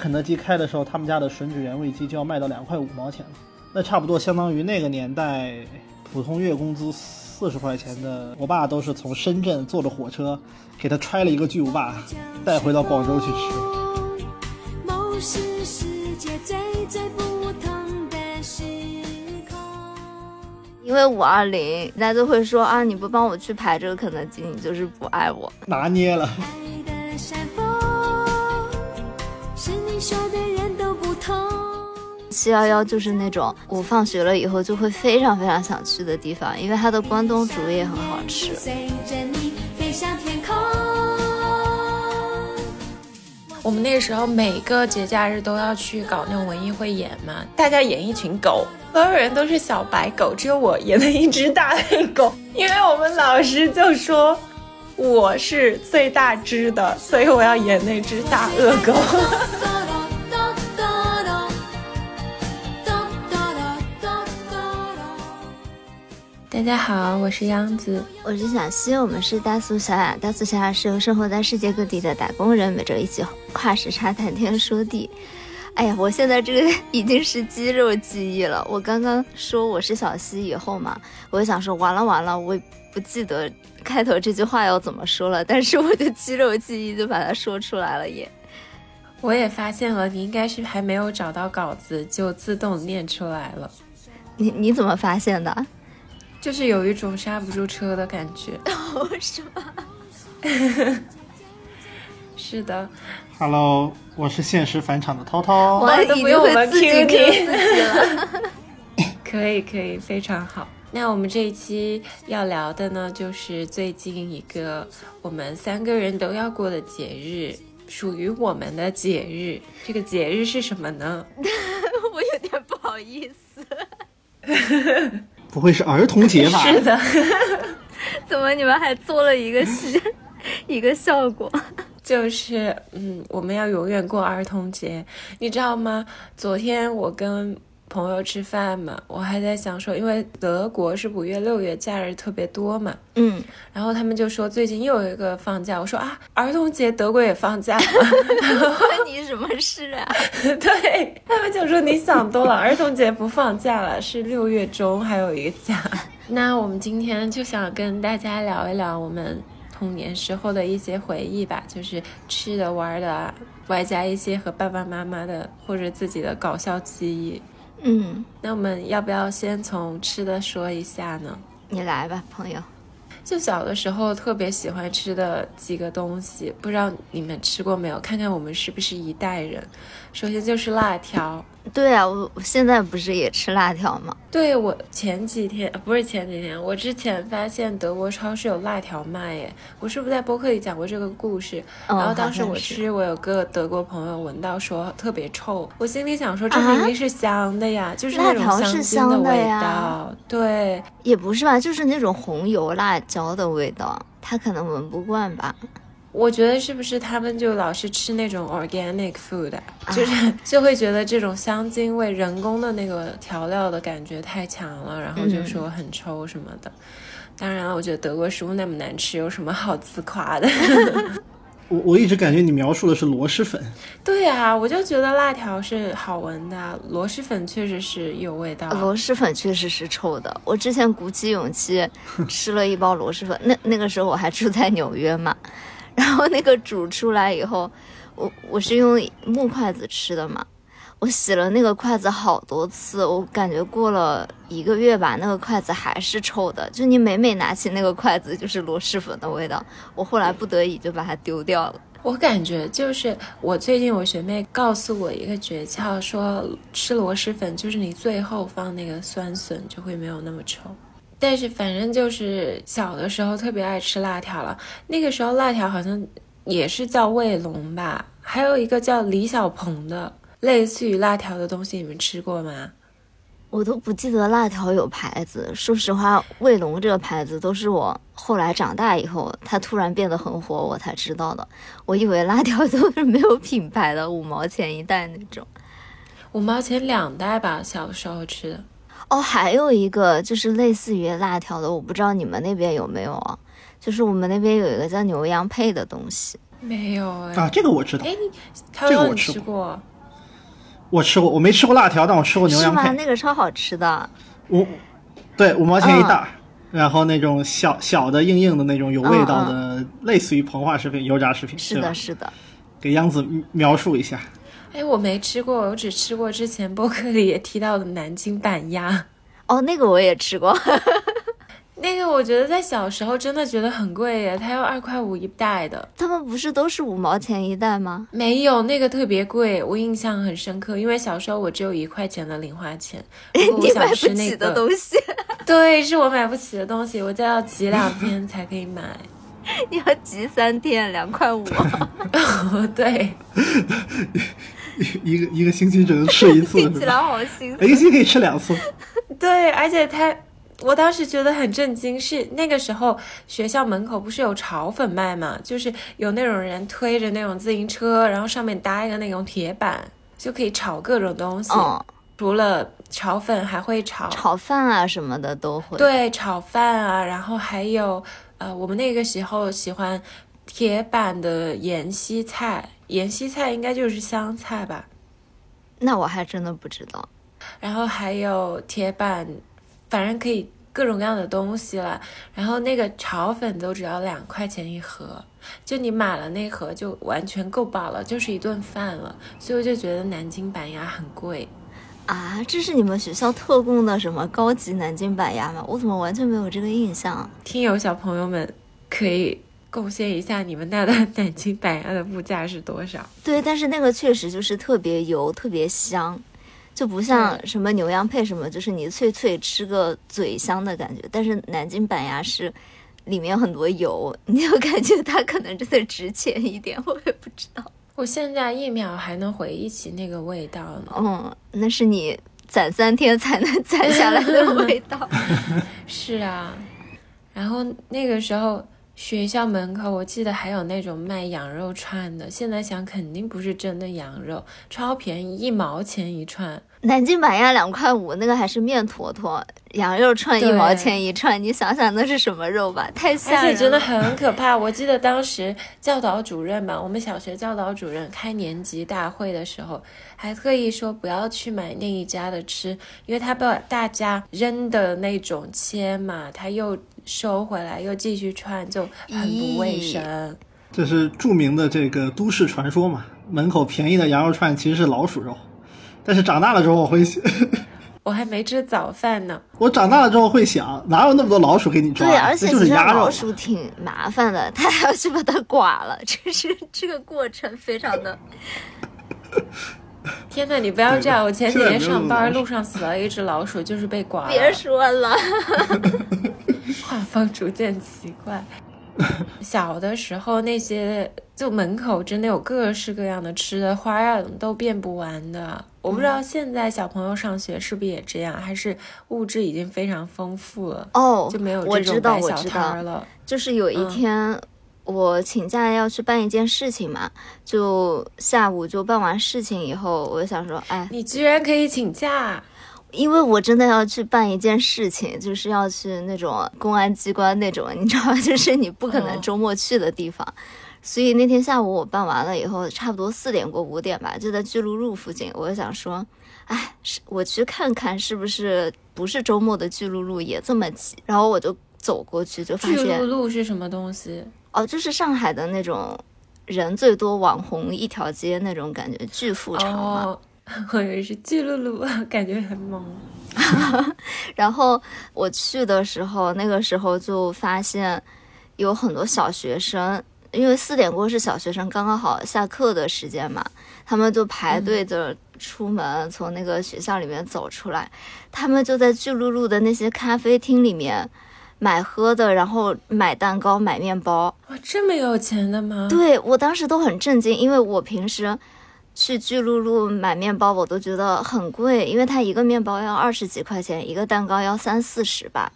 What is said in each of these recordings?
肯德基开的时候，他们家的吮指原味鸡就要卖到两块五毛钱了，那差不多相当于那个年代普通月工资四十块钱的，我爸都是从深圳坐着火车给他揣了一个巨无霸带回到广州去吃。因为五二零，大家都会说啊，你不帮我去排这个肯德基，你就是不爱我。拿捏了，爱 的七幺幺就是那种我放学了以后就会非常非常想去的地方，因为它的关东煮也很好吃。我们那个时候每个节假日都要去搞那种文艺汇演嘛，大家演一群狗，所有人都是小白狗，只有我演了一只大黑狗，因为我们老师就说我是最大只的，所以我要演那只大恶狗。大家好，我是央子。我是小溪，我们是大苏小雅。大苏小雅是由生活在世界各地的打工人每周一起跨时差谈天说地。哎呀，我现在这个已经是肌肉记忆了。我刚刚说我是小溪以后嘛，我就想说完了完了，我不记得开头这句话要怎么说了，但是我的肌肉记忆就把它说出来了耶。我也发现了，你应该是还没有找到稿子就自动念出来了，你你怎么发现的？就是有一种刹不住车的感觉。是吗？是的，Hello，我是现实返场的涛涛。我都已经不用我们自己 cue 给你自己了。可以可以，非常好。那我们这一期要聊的呢，就是最近一个我们三个人都要过的节日，属于我们的节日。这个节日是什么呢？我有点不好意思，不会是儿童节吧？是的，怎么你们还做了一个戏，一个效果？就是嗯，我们要永远过儿童节，你知道吗？昨天我跟朋友吃饭嘛，我还在想说，因为德国是五月、六月假日特别多嘛，嗯，然后他们就说最近又有一个放假，我说啊，儿童节德国也放假吗？关你什么事啊？对他们就说你想多了，儿童节不放假了，是六月中还有一个假。那我们今天就想跟大家聊一聊我们童年时候的一些回忆吧，就是吃的、玩的啊，外加一些和爸爸妈妈的或者自己的搞笑记忆。嗯，那我们要不要先从吃的说一下呢？你来吧，朋友。就小的时候特别喜欢吃的几个东西，不知道你们吃过没有？看看我们是不是一代人。首先就是辣条，对啊，我我现在不是也吃辣条吗？对我前几天呃不是前几天，我之前发现德国超市有辣条卖耶。我是不是在播客里讲过这个故事？嗯然后当时我是吃，我有个德国朋友闻到说特别臭，我心里想说这明明是香的呀，就是那种啊辣条是香精的呀道。对，也不是吧，就是那种红油辣椒的味道，他可能闻不惯吧。我觉得是不是他们就老是吃那种 organic food，、就是 就会觉得这种香精味、人工的那个调料的感觉太强了，然后就说很臭什么的。当然了，我觉得德国食物那么难吃，有什么好自夸的？我我一直感觉你描述的是螺蛳粉，对啊，我就觉得辣条是好闻的，螺蛳粉确实是有味道。螺蛳粉确实是臭的，我之前鼓起勇气吃了一包螺蛳粉，那那个时候我还住在纽约嘛，然后那个煮出来以后，我我是用木筷子吃的嘛，我洗了那个筷子好多次，我感觉过了一个月吧，那个筷子还是臭的，就你每每拿起那个筷子就是螺蛳粉的味道，我后来不得已就把它丢掉了。我感觉就是我最近我学妹告诉我一个诀窍，说吃螺蛳粉就是你最后放那个酸笋就会没有那么臭。但是反正就是小的时候特别爱吃辣条了，那个时候辣条好像也是叫卫龙吧，还有一个叫李小鹏的，类似于辣条的东西，你们吃过吗？我都不记得辣条有牌子。说实话，卫龙这个牌子都是我后来长大以后，它突然变得很火，我才知道的。我以为辣条都是没有品牌的，五毛钱一袋那种。五毛钱两袋吧，小时候吃的。哦，还有一个就是类似于辣条的，我不知道你们那边有没有啊？就是我们那边有一个叫牛羊配的东西，没有哎、啊，这个我知道这个我吃吃过？我吃过，我没吃过辣条，但我吃过牛是吗？羊配。那个超好吃的。五，对，五毛钱一嗯袋儿。然后那种小小的硬硬的那种有味道的，类似于膨化食品、油炸食品，是的，是的。给央子描述一下。哎，我没吃过，我只吃过之前播客里也提到的南京板鸭。哦，那个我也吃过。那个我觉得在小时候真的觉得很贵耶，它要二块五一袋的。他们不是都是五毛钱一袋吗？没有那个特别贵，我印象很深刻，因为小时候我只有一块钱的零花钱，我 你买不起的个，东西，对，是我买不起的东西，我就要挤两天才可以买。你要挤三天，两块五。对，一个一个星期只能吃一次，听起来？好心一个星期可以吃两次。对，而且他，我当时觉得很震惊，是那个时候学校门口不是有炒粉卖嘛，就是有那种人推着那种自行车，然后上面搭一个那种铁板，就可以炒各种东西。嗯，除了炒粉，还会炒炒饭啊什么的都会。，对炒饭啊，然后还有呃，我们那个时候喜欢铁板的盐西菜，盐西菜应该就是香菜吧。那我还真的不知道。然后还有铁板，反正可以各种各样的东西了。然后那个炒粉都只要两块钱一盒，就你买了那盒就完全够饱了，就是一顿饭了。所以我就觉得南京板鸭很贵。啊，这是你们学校特供的什么高级南京板鸭吗？我怎么完全没有这个印象？听友小朋友们可以贡献一下你们那的 南京板鸭的物价是多少？对，但是那个确实就是特别油，特别香，就不像什么牛羊配什么，就是你脆脆吃个嘴香的感觉。但是南京板鸭是里面很多油，你就感觉它可能真的值钱一点，我也不知道。我现在一秒还能回忆起那个味道呢。嗯，那是你攒三天才能攒下来的味道。是啊，然后那个时候学校门口，我记得还有那种卖羊肉串的。现在想，肯定不是真的羊肉，超便宜，一毛钱一串。南京板鸭两块五，那个还是面坨坨，羊肉串一毛钱一串，你想想那是什么肉吧？太吓人了。而且真的很可怕。我记得当时 教导主任嘛，我们小学教导主任开年级大会的时候，还特意说不要去买那一家的吃，因为他把大家扔的那种切嘛，他又收回来，又继续串，就很不卫生。这是著名的这个都市传说嘛，门口便宜的羊肉串其实是老鼠肉。但是长大了之后，我会，我还没吃早饭呢。我长大了之后会想，哪有那么多老鼠给你抓？对，而且那其实就是老。鼠挺麻烦的，他还要去把它刮了，这是这个过程非常的。天呐，你不要这样！我前几天上班，路上死了一只老鼠，就是被刮了。别说了，画风逐渐奇怪。小的时候，那些就门口真的有各式各样的吃的，花样都变不完的。我不知道现在小朋友上学是不是也这样，还是物质已经非常丰富了，哦，就没有这种摆小摊儿，了。就是有一嗯天。我请假要去办一件事情嘛，就下午就办完事情以后，我就想说，哎，你居然可以请假，因为我真的要去办一件事情，就是要去那种公安机关那种，你知道吗？就是你不可能哦周末去的地方。所以那天下午我办完了以后，差不多四点过五点吧，就在巨鹿路附近。我就想说，哎，是我去看看是不是不是周末的巨鹿路也这么挤。然后我就走过去，就发现巨鹿路是什么东西？哦，就是上海的那种人最多网红一条街那种感觉，巨富场嘛。哦，我以为是巨鹿路，感觉很猛。然后我去的时候，那个时候就发现有很多小学生，因为四点过是小学生刚刚好下课的时间嘛，他们就排队着出门，从那个学校里面走出来，他们就在巨鹿路的那些咖啡厅里面买喝的，然后买蛋糕、买面包。哇，这么有钱的吗？对我当时都很震惊，因为我平时去巨鹿路买面包，我都觉得很贵，因为它一个面包要二十几块钱，一个蛋糕要三四十吧。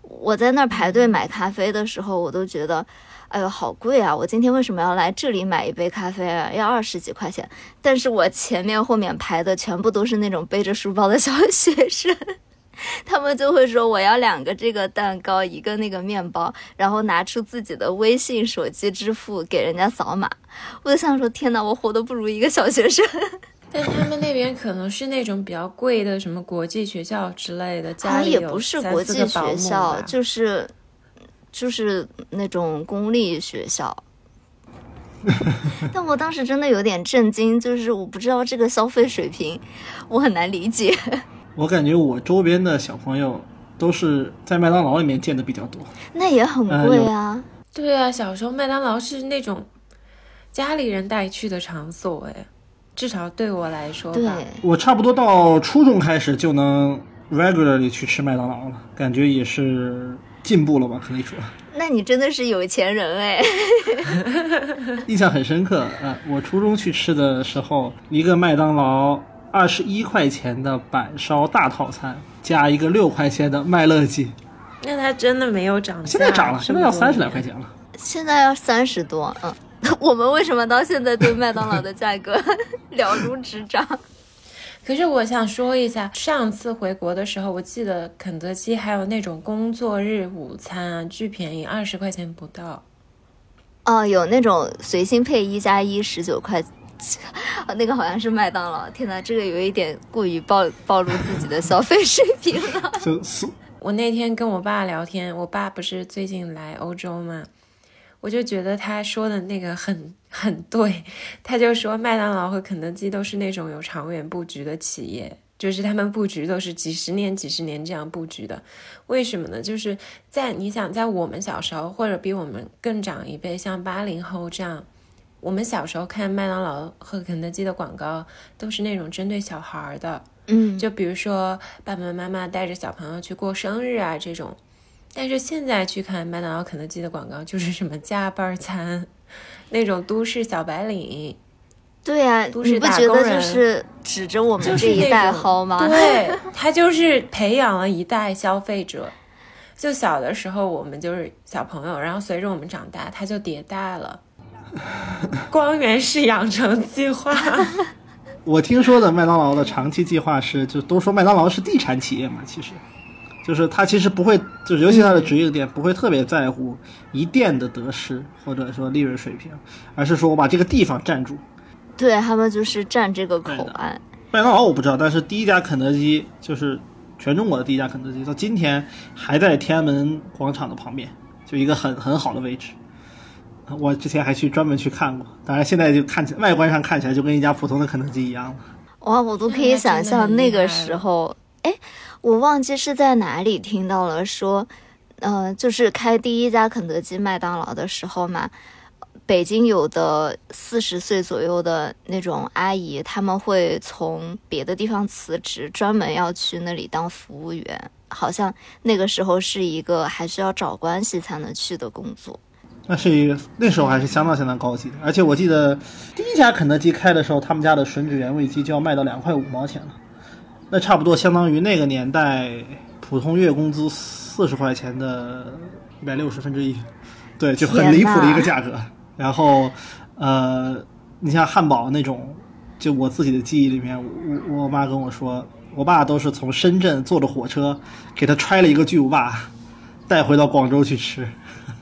我在那儿排队买咖啡的时候，我都觉得，哎呦，好贵啊！我今天为什么要来这里买一杯咖啡啊？要二十几块钱。但是我前面后面排的全部都是那种背着书包的小学生。他们就会说我要两个这个蛋糕，一个那个面包，然后拿出自己的微信手机支付给人家扫码。我就想说，天哪，我活得不如一个小学生。但他们那边可能是那种比较贵的，什么国际学校之类的，好像也家里有不是国际学校，就是就是那种公立学校。但我当时真的有点震惊，就是我不知道这个消费水平，我很难理解。我感觉我周边的小朋友都是在麦当劳里面见的比较多。那也很贵啊。对啊，小时候麦当劳是那种家里人带去的场所，哎，至少对我来说对，吧。我差不多到初中开始就能 regularly 去吃麦当劳了，感觉也是进步了吧，可以说。那你真的是有钱人哎。印象很深刻。啊，我初中去吃的时候，一个麦当劳二十一块钱的板烧大套餐，加一个六块钱的麦乐鸡，那它真的没有涨价，现在涨了，现在要三十来块钱。了。现在要三十多，嗯。我们为什么到现在对麦当劳的价格 了如指掌？可是我想说一下，上次回国的时候，我记得肯德基还有那种工作日午餐啊，巨便宜，二十块钱不到。哦，有那种随心配一加一十九块，啊，那个好像是麦当劳。天哪，这个有一点过于暴暴露自己的消费水平了。就 是我那天跟我爸聊天，我爸不是最近来欧洲嘛，我就觉得他说的那个很很对，他就说麦当劳和肯德基都是那种有长远布局的企业，就是他们布局都是几十年、几十年这样布局的。为什么呢？就是在你想，在我们小时候或者比我们更长一辈，像八零后这样，我们小时候看麦当劳和肯德基的广告，都是那种针对小孩儿的。嗯，就比如说爸爸妈妈带着小朋友去过生日啊这种，但是现在去看麦当劳、肯德基的广告，就是什么加班餐，那种都市小白领，对呀、都市你不觉得就打工人是指着我们就是这一代薅吗？对，他就是培养了一代消费者。就小的时候我们就是小朋友，然后随着我们长大，他就迭代了。光源式养成计划，我听说的麦当劳的长期计划是，就都说麦当劳是地产企业嘛，其实，就是他其实不会，就是尤其他的直营店不会特别在乎一店的得失或者说利润水平，而是说我把这个地方占住。对他们就是占这个口岸。麦当劳我不知道，但是第一家肯德基就是全中国的第一家肯德基，到今天还在天安门广场的旁边，就一个很很好的位置。我之前还去专门去看过，当然现在就看起来外观上看起来就跟一家普通的肯德基一样了。哇，我都可以想象那个时候，哎，我忘记是在哪里听到了说，呃，就是开第一家肯德基、麦当劳的时候嘛，北京有的四十岁左右的那种阿姨，他们会从别的地方辞职，专门要去那里当服务员。好像那个时候是一个还需要找关系才能去的工作。那是一个那时候还是相当相当高级的，而且我记得第一家肯德基开的时候，他们家的吮指原味鸡就要卖到两块五毛钱了，那差不多相当于那个年代普通月工资四十块钱的一百六十分之一，对，就很离谱的一个价格。然后，呃，你像汉堡那种，就我自己的记忆里面，我我妈跟我说，我爸都是从深圳坐着火车给他揣了一个巨无霸，带回到广州去吃。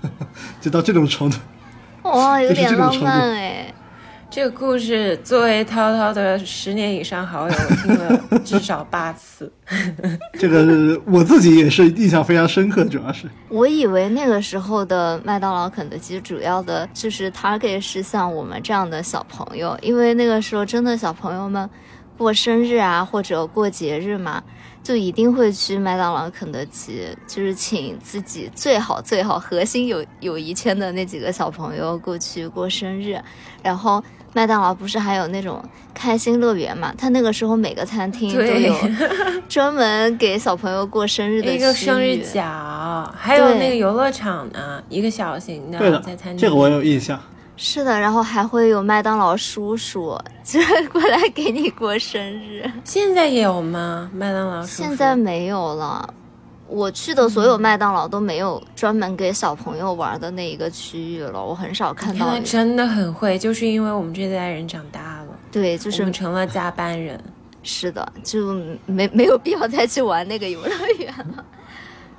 就到这种程度，哇，有点浪漫哎。这个故事作为涛涛的十年以上好友，我听了至少八次。这个我自己也是印象非常深刻，主要是我以为那个时候的麦当劳、肯德基主要的就是 target 是像我们这样的小朋友，因为那个时候真的小朋友们过生日啊或者过节日嘛，就一定会去麦当劳、肯德基，就是请自己最好最好核心友友谊圈的那几个小朋友过去过生日，然后。麦当劳不是还有那种开心乐园嘛？他那个时候每个餐厅都有 专门给小朋友过生日的一个区生日域角，还有那个游乐场呢，一个小型的在餐厅。这个我有印象。是的，然后还会有麦当劳叔叔就是 过来给你过生日。现在也有吗？麦当劳叔叔现在没有了，我去的所有麦当劳都没有专门给小朋友玩的那一个区域了，我很少看到真的很会，就是因为我们这代人长大了，对，就我是们成了加班人。是的，就没没有必要再去玩那个游乐园了。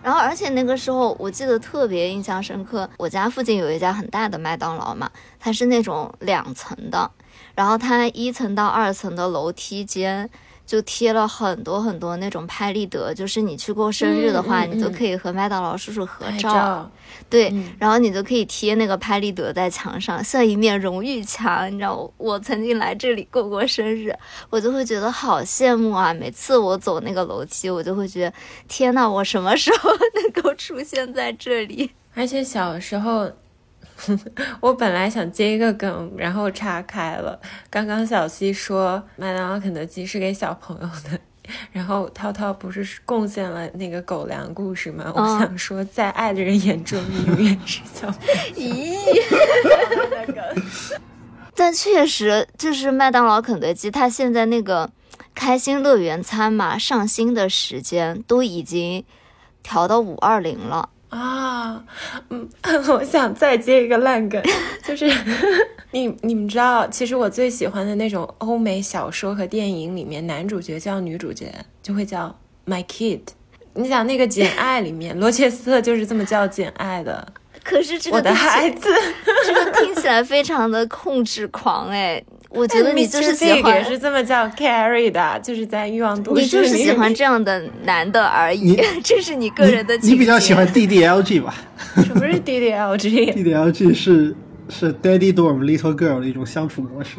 然后，而且那个时候我记得特别印象深刻，我家附近有一家很大的麦当劳嘛，它是那种两层的，然后它一层到二层的楼梯间就贴了很多很多那种拍立得，就是你去过生日的话，你就可以和麦当劳叔叔合照。照，对，嗯然后你就可以贴那个拍立得在墙上，像一面荣誉墙。你知道我，我曾经来这里过过生日，我就会觉得好羡慕啊！每次我走那个楼梯，我就会觉得，天呐，我什么时候 能够出现在这里？而且小时候，我本来想接一个梗，然后岔开了。刚刚小溪说麦当劳、肯德基是给小朋友的，然后涛涛不是贡献了那个狗粮故事吗？我嗯想说，在爱的人眼中，你永远是小朋友。咦，但确实就是麦当劳、肯德基，它现在那个开心乐园餐嘛，上新的时间都已经调到五二零了。啊，嗯，我想再接一个烂梗，就是 你你们知道，其实我最喜欢的那种欧美小说和电影里面，男主角叫女主角就会叫 my kid。你想那个《简爱》里面，罗切斯特就是这么叫简爱的，可是这个我的孩子。这个听起来非常的控制狂哎，我觉得你就是喜 Mr. Big 欢也，是这么叫 Carrie 的，就是在《欲望都市》你就是喜欢这样的男的而已你，这是你个人的你你比较喜欢 DDLG 吧什么是 DDLG？？DDLG 是是 Daddy Dorm Little Girl 的一种相处模式。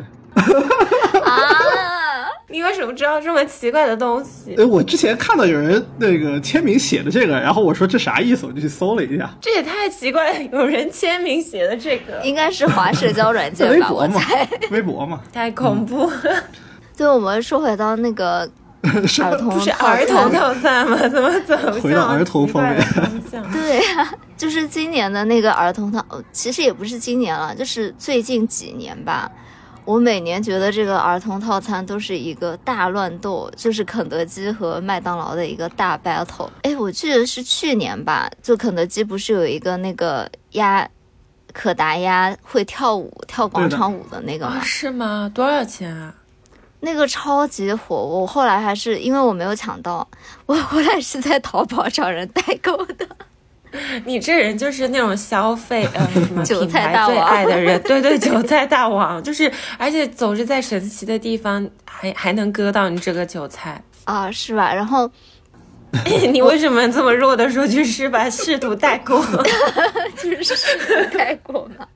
啊？你为什么知道这么奇怪的东西？哎，我之前看到有人那个签名写的这个，然后我说这啥意思，我就去搜了一下，这也太奇怪了，有人签名写的这个，应该是华社交软件吧，微博嘛我猜。，微博嘛，太恐怖。对，我们说回到那个 儿童不是儿童套餐吗？怎么怎么回到儿童方面对呀、就是今年的那个儿童套，呃其实也不是今年了，就是最近几年吧。我每年觉得这个儿童套餐都是一个大乱斗，就是肯德基和麦当劳的一个大 battle。哎，我记得是去年吧，就肯德基不是有一个那个鸭可达鸭会跳舞、跳广场舞的那个吗啊？？是吗？多少钱啊？那个超级火，我后来还是因为我没有抢到，我后来是在淘宝找人代购的。你这人就是那种消费呃什么 韭品牌最爱的人，对对，韭菜大王，就是而且总是在神奇的地方还还能割到你这个韭菜。啊，是吧？然后你为什么这么弱的说句是吧？试图带过，就是试图带过嘛。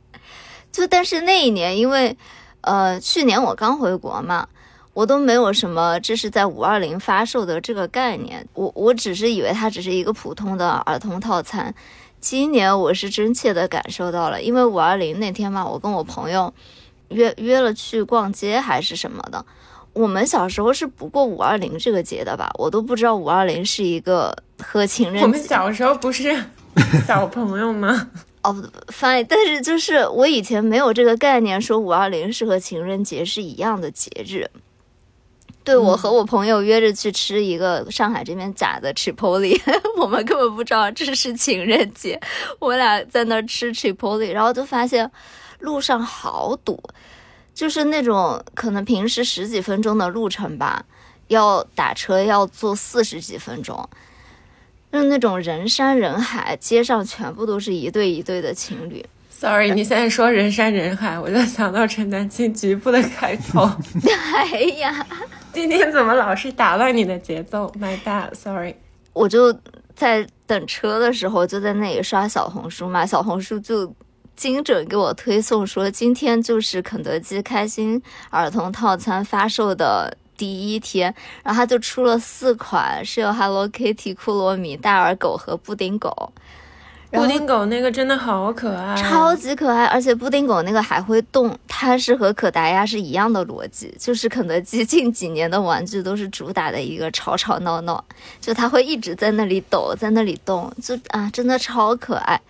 就但是那一年，因为呃去年我刚回国嘛，我都没有什么这是在五二零发售的这个概念，我我只是以为它只是一个普通的儿童套餐。今年我是真切的感受到了，因为五二零那天嘛，我跟我朋友约约了去逛街还是什么的。我们小时候是不过五二零这个节的吧？我都不知道五二零是一个和情人节。我们小时候不是 小朋友吗？哦，翻译，但是就是我以前没有这个概念，说五二零是和情人节是一样的节日。对我和我朋友约着去吃一个上海这边假的 Chipotle，我们根本不知道这是情人节，我俩在那儿吃 Chipotle，然后就发现路上好堵，就是那种可能平时十几分钟的路程吧，要打车要坐四十几分钟。就是那种人山人海，街上全部都是一对一对的情侣。Sorry，你现在说人山人海，我就想到陈丹青局部的开头。哎呀，今天怎么老是打乱你的节奏？My bad，Sorry。我就在等车的时候就在那里刷小红书嘛，小红书就精准给我推送说，今天就是肯德基开心儿童套餐发售的第一天，然后他就出了四款，是有 Hello Kitty、库洛米、大耳狗和布丁狗。布丁狗那个真的好可爱，超级可爱，而且布丁狗那个还会动，它是和可达鸭是一样的逻辑，就是肯德基近几年的玩具都是主打的一个吵吵闹闹，就它会一直在那里抖，在那里动，就啊，真的超可爱。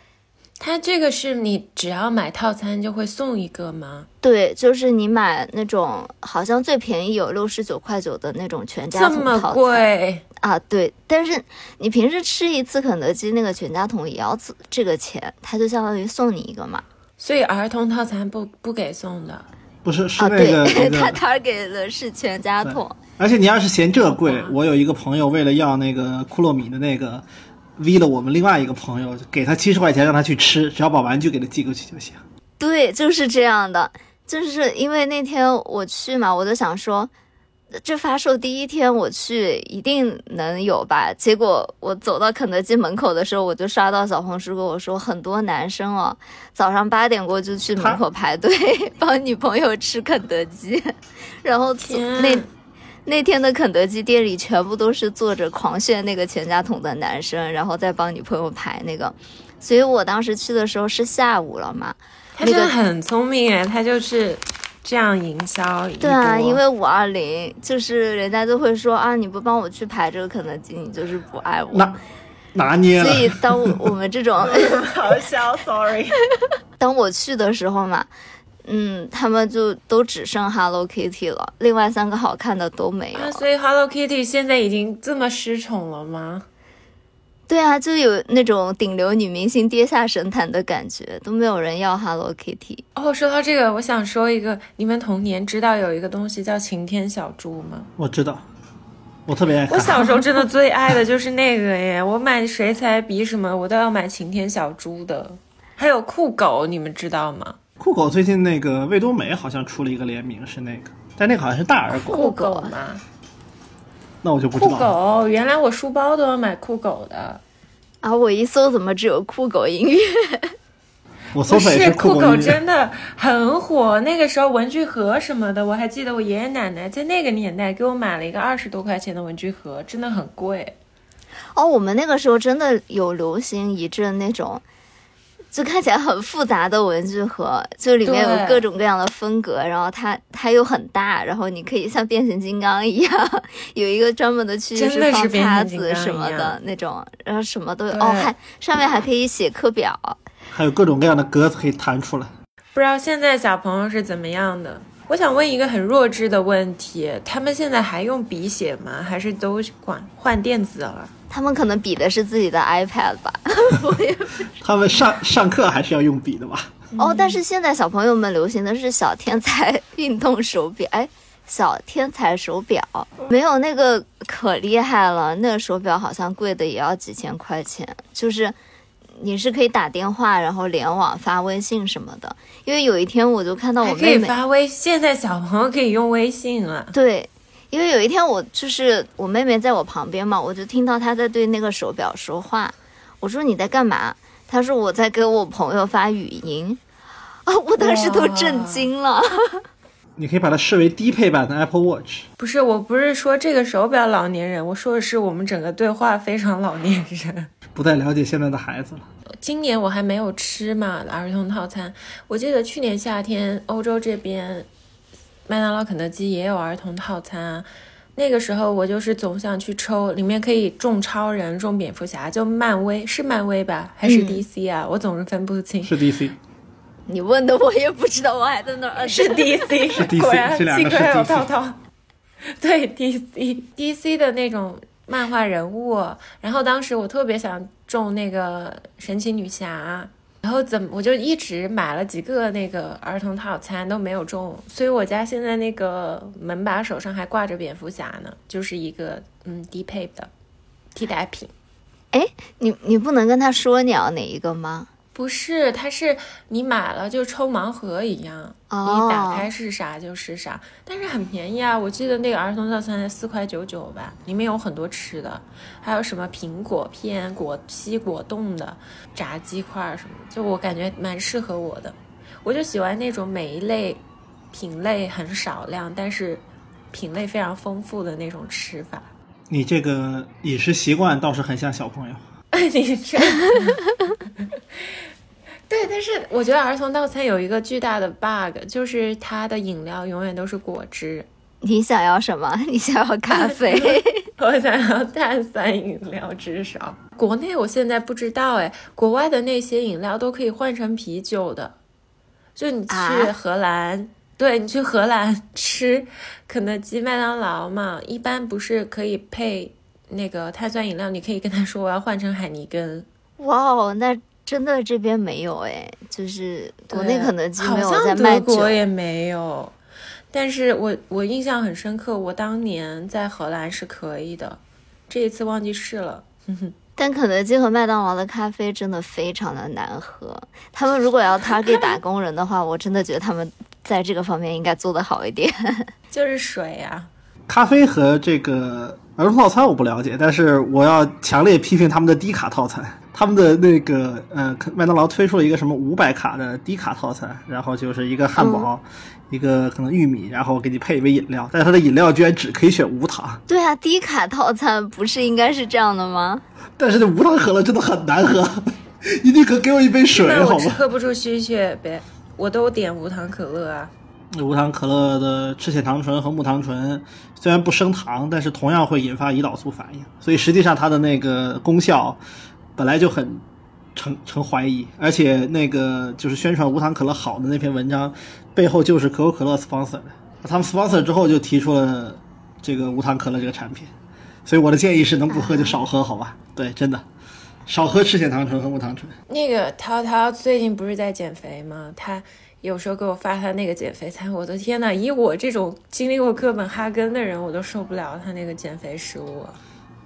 它这个是你只要买套餐就会送一个吗？对，就是你买那种好像最便宜有六十九块九的那种全家这么桶套餐贵？啊，对，但是你平时吃一次肯德基那个全家桶也要这这个钱，它就相当于送你一个嘛。所以儿童套餐不不给送的。不是是啊，那个、他个，他给的是全家桶。而且你要是嫌这贵，我有一个朋友为了要那个库洛米的那个，V 了我们另外一个朋友，给他七十块钱让他去吃，只要把玩具给他寄过去就行。对，就是这样的。就是因为那天我去嘛，我就想说，这发售第一天我去一定能有吧。结果我走到肯德基门口的时候，我就刷到小红书跟我说，很多男生哦，早上八点过就去门口排队 帮女朋友吃肯德基，然后天那那天的肯德基店里全部都是坐着狂炫那个全家桶的男生，然后再帮女朋友排那个。所以我当时去的时候是下午了嘛，他真的很聪明哎，他就是这样营销。对啊，因为五二零就是人家都会说啊，你不帮我去排这个肯德基，你就是不爱我。拿拿捏。所以当我我们这种 好笑，sorry。当我去的时候嘛，嗯，他们就都只剩 Hello Kitty 了，另外三个好看的都没有。啊，所以 Hello Kitty 现在已经这么失宠了吗？对啊，就有那种顶流女明星跌下神坛的感觉，都没有人要 Hello Kitty。哦，说到这个，我想说一个，你们童年知道有一个东西叫晴天小猪吗？我知道，我特别爱。我小时候真的最爱的就是那个耶，我买水彩笔什么，我都要买晴天小猪的。还有酷狗，你们知道吗？酷狗最近那个味多美好像出了一个联名，是那个，但那个好像是大耳狗，酷狗嘛，那我就不知酷道了。狗，原来我书包都要买酷狗的。啊，我一搜怎么只有酷狗音乐？我搜不是酷狗酷音乐，真的很火，那个时候文具盒什么的，我还记得我爷爷奶奶在那个年代给我买了一个二十多块钱的文具盒，真的很贵。哦，我们那个时候真的有流行一阵那种，就看起来很复杂的文具盒，就里面有各种各样的风格，然后它它又很大，然后你可以像变形金刚一样，有一个专门的区域真的是放叉子什么的那种，然后什么都有。哦，还上面还可以写课表。还有各种各样的格子可以弹出来。不知道现在小朋友是怎么样的？我想问一个很弱智的问题：他们现在还用笔写吗？还是都管换电子了？他们可能比的是自己的 iPad 吧。他们上上课还是要用笔的吧？哦，但是现在小朋友们流行的是小天才运动手表，哎，小天才手表没有那个可厉害了，那个手表好像贵的也要几千块钱，就是你是可以打电话，然后联网、发微信什么的。因为有一天我就看到我还可以妹妹，发微，现在小朋友可以用微信了。对，因为有一天我就是我妹妹在我旁边嘛，我就听到她在对那个手表说话。我说你在干嘛？他说我在给我朋友发语音。啊，我当时都震惊了。你可以把它视为低配版的 Apple Watch。不是，我不是说这个手表老年人，我说的是我们整个对话非常老年人。不太了解现在的孩子了。今年我还没有吃嘛儿童套餐，我记得去年夏天欧洲这边麦当劳、肯德基也有儿童套餐啊。那个时候我就是总想去抽，里面可以中超人、中蝙蝠侠，就漫威是漫威吧，还是嗯 DC 啊？我总是分不清。是 DC，你问的我也不知道，我还在那儿是 DC，是 DC 果然这两个是幸亏有 DC 套套。对 DC DC 的那种漫画人物，然后当时我特别想中那个神奇女侠，然后怎么我就一直买了几个那个儿童套餐都没有中，所以我家现在那个门把手上还挂着蝙蝠侠呢，就是一个嗯低配的替代品。哎你你不能跟他说你要哪一个吗？不是，它是你买了就抽盲盒一样，哦你打开是啥就是啥，但是很便宜啊！我记得那个儿童套餐才四块九九吧，里面有很多吃的，还有什么苹果片、果西果冻的、炸鸡块什么的，就我感觉蛮适合我的。我就喜欢那种每一类品类很少量，但是品类非常丰富的那种吃法。你这个饮食习惯倒是很像小朋友。你这，对，但是我觉得儿童套餐有一个巨大的 bug，就是它的饮料永远都是果汁。你想要什么？你想要咖 啡？我想要碳酸饮料，至少国内我现在不知道哎，国外的那些饮料都可以换成啤酒的，就你去啊荷兰。对你去荷兰吃肯德基、麦当劳嘛，一般不是可以配那个碳酸饮料？你可以跟他说我要换成海尼根，哇哦，那真的这边没有哎，就是国内肯德基没有在卖酒德国。也没有，但是我我印象很深刻，我当年在荷兰是可以的，这一次忘记试了。但肯德基和麦当劳的咖啡真的非常的难喝。他们如果要 target 打工人的话，我真的觉得他们在这个方面应该做得好一点。就是水啊。咖啡和这个儿童套餐我不了解，但是我要强烈批评他们的低卡套餐。他们的那个呃，麦当劳推出了一个什么五百卡的低卡套餐，然后就是一个汉堡，一个可能玉米，然后给你配一杯饮料，但是它的饮料居然只可以选无糖，对啊，低卡套餐不是应该是这样的吗？但是这无糖可乐真的很难喝，你宁可给我一杯水好吗？喝不出心血呗，我都点无糖可乐啊。无糖可乐的赤藓糖醇和木糖醇虽然不升糖，但是同样会引发胰岛素反应，所以实际上它的那个功效本来就很成成怀疑，而且那个就是宣传无糖可乐好的那篇文章背后就是可口可乐 sponsor 的，他们 sponsor 之后就提出了这个无糖可乐这个产品，所以我的建议是能不喝就少喝，好吧？对，真的少喝赤藓糖醇和木糖醇。那个涛涛最近不是在减肥吗？他有时候给我发他那个减肥餐，我的天呐，以我这种经历过哥本哈根的人，我都受不了他那个减肥食物。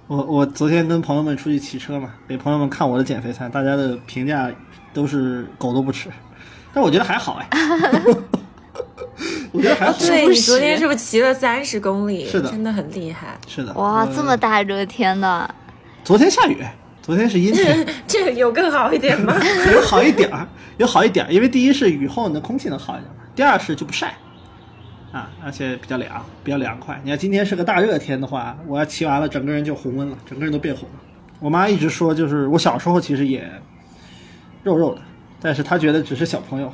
我我昨天跟朋友们出去骑车嘛，给朋友们看我的减肥餐，大家的评价都是狗都不吃，但我觉得还好哎，我觉得还好。对你昨天是不是骑了三十公里？是的真的很厉害。是的，哇，呃这么大热天的，昨天下雨，昨天是阴天，这个有更好一点吗？有好一点儿，有好一点儿，因为第一是雨后你的空气能好一点嘛，第二是就不晒，啊，而且比较凉，比较凉快。你看今天是个大热天的话，我要骑完了，整个人就红温了，整个人都变红了。我妈一直说，就是我小时候其实也肉肉的，但是她觉得只是小朋友，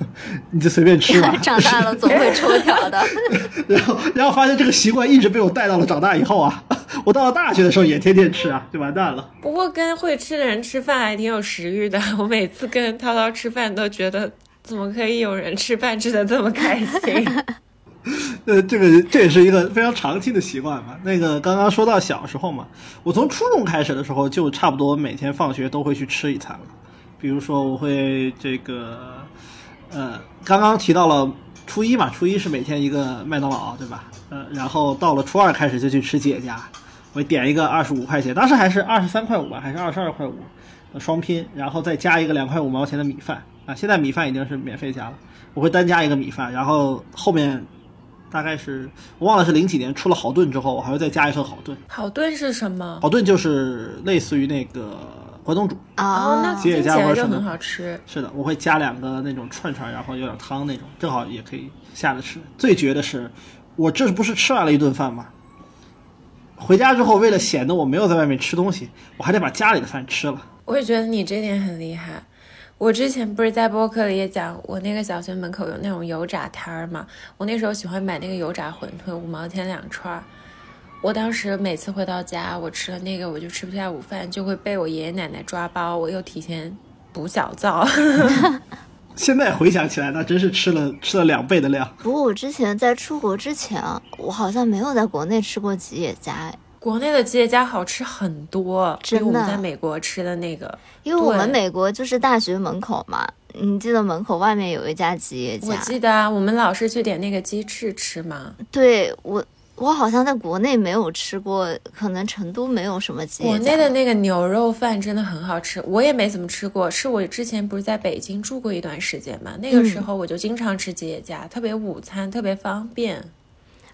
你就随便吃吧。长大了总会抽条的。然后，然后发现这个习惯一直被我带到了长大以后啊，我到了大学的时候也天天吃啊，就完蛋了。不过跟会吃的人吃饭还挺有食欲的。我每次跟涛涛吃饭都觉得，怎么可以有人吃饭吃的这么开心？呃，这个这也是一个非常长期的习惯嘛。那个刚刚说到小时候嘛，我从初中开始的时候就差不多每天放学都会去吃一餐了。比如说我会这个，呃，刚刚提到了初一嘛，初一是每天一个麦当劳，对吧？呃，然后到了初二开始就去吃姐家，我点一个二十五块钱，当时还是二十三块五吧，还是二十二块五，双拼，然后再加一个两块五毛钱的米饭啊。现在米饭已经是免费加了，我会单加一个米饭，然后后面大概是我忘了是零几年出了好炖之后，我还会再加一份好炖。好炖是什么？好炖就是类似于那个关东煮，哦，那啊，听起吉野家就很好吃。是的，我会加两个那种串串，然后有点汤那种，正好也可以下着吃。最绝的是，我这不是吃完了一顿饭吗？回家之后，为了显得我没有在外面吃东西，我还得把家里的饭吃了。我也觉得你这点很厉害。我之前不是在播客里也讲，我那个小学门口有那种油炸摊儿嘛，我那时候喜欢买那个油炸馄饨，五毛钱两串儿。我当时每次回到家，我吃了那个，我就吃不下午饭，就会被我爷爷奶奶抓包，我又提前补小灶。现在回想起来，那真是吃了吃了两倍的量。不过我之前在出国之前，我好像没有在国内吃过吉野家，哎国内的吉野家好吃很多，比真的我们在美国吃的那个。因为我们美国就是大学门口嘛，你记得门口外面有一家吉野家我？记得啊，我们老是去点那个鸡翅吃嘛。对我，我好像在国内没有吃过，可能成都没有什么吉野家。国内的那个牛肉饭真的很好吃，我也没怎么吃过。是我之前不是在北京住过一段时间嘛，那个时候我就经常吃吉野家，特别午餐特别方便。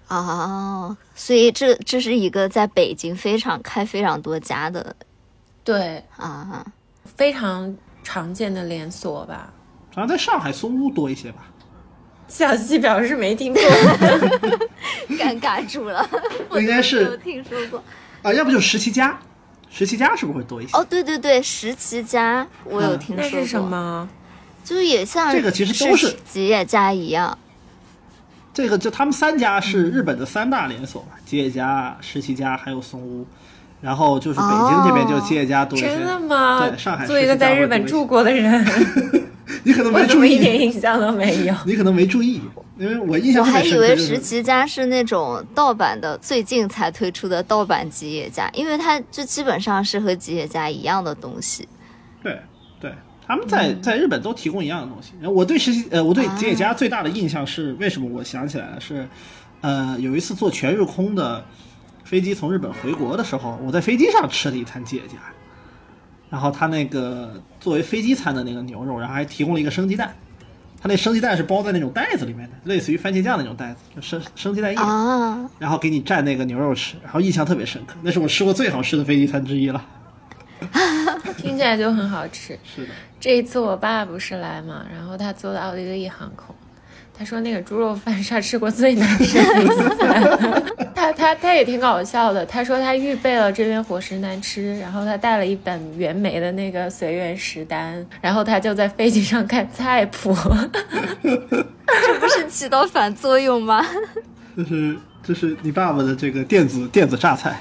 哦，所以这这是一个在北京非常开非常多家的对，啊，非常常见的连锁吧。好像在上海松屋多一些吧。小西表示没听过，尴尬住了，我应该没有是听说过。啊，要不就十七家，十七家是不是会多一些？哦，对对对，十七家我有嗯听说过，那是什么？就是也像这个其实都是是吉野家一样。这个就他们三家是日本的三大连锁嘛，吉野家、石崎家还有松屋，然后就是北京这边就吉野家多一些。真的吗？对，上海作为一个在日本住过的人，你可能没注怎么一点，印象都没有？你可能没注意，因为我印象特我还以为别深刻就是十七家是那种盗版的，最近才推出的盗版吉野家，因为它就基本上是和吉野家一样的东西。对对，他们在在日本都提供一样的东西。然后我对实习呃，我对吉野家最大的印象是为什么？我想起来了，是呃有一次坐全日空的飞机从日本回国的时候，我在飞机上吃了一餐吉野家，然后他那个作为飞机餐的那个牛肉，然后还提供了一个生鸡蛋。它那生鸡蛋是包在那种袋子里面的，类似于番茄酱那种袋子，就生生鸡蛋液，啊，然后给你蘸那个牛肉吃，然后印象特别深刻，那是我吃过最好吃的飞机餐之一了。听起来就很好吃。是的，这一次我爸不是来嘛，然后他坐的奥地利航空，他说那个猪肉饭是他吃过最难吃的一次 饭。他他他也挺搞笑的，他说他预备了这边伙食难吃，然后他带了一本袁枚的那个随园食单，然后他就在飞机上看菜谱。这不是起到反作用吗？这是这是你爸爸的这个电子电子榨菜，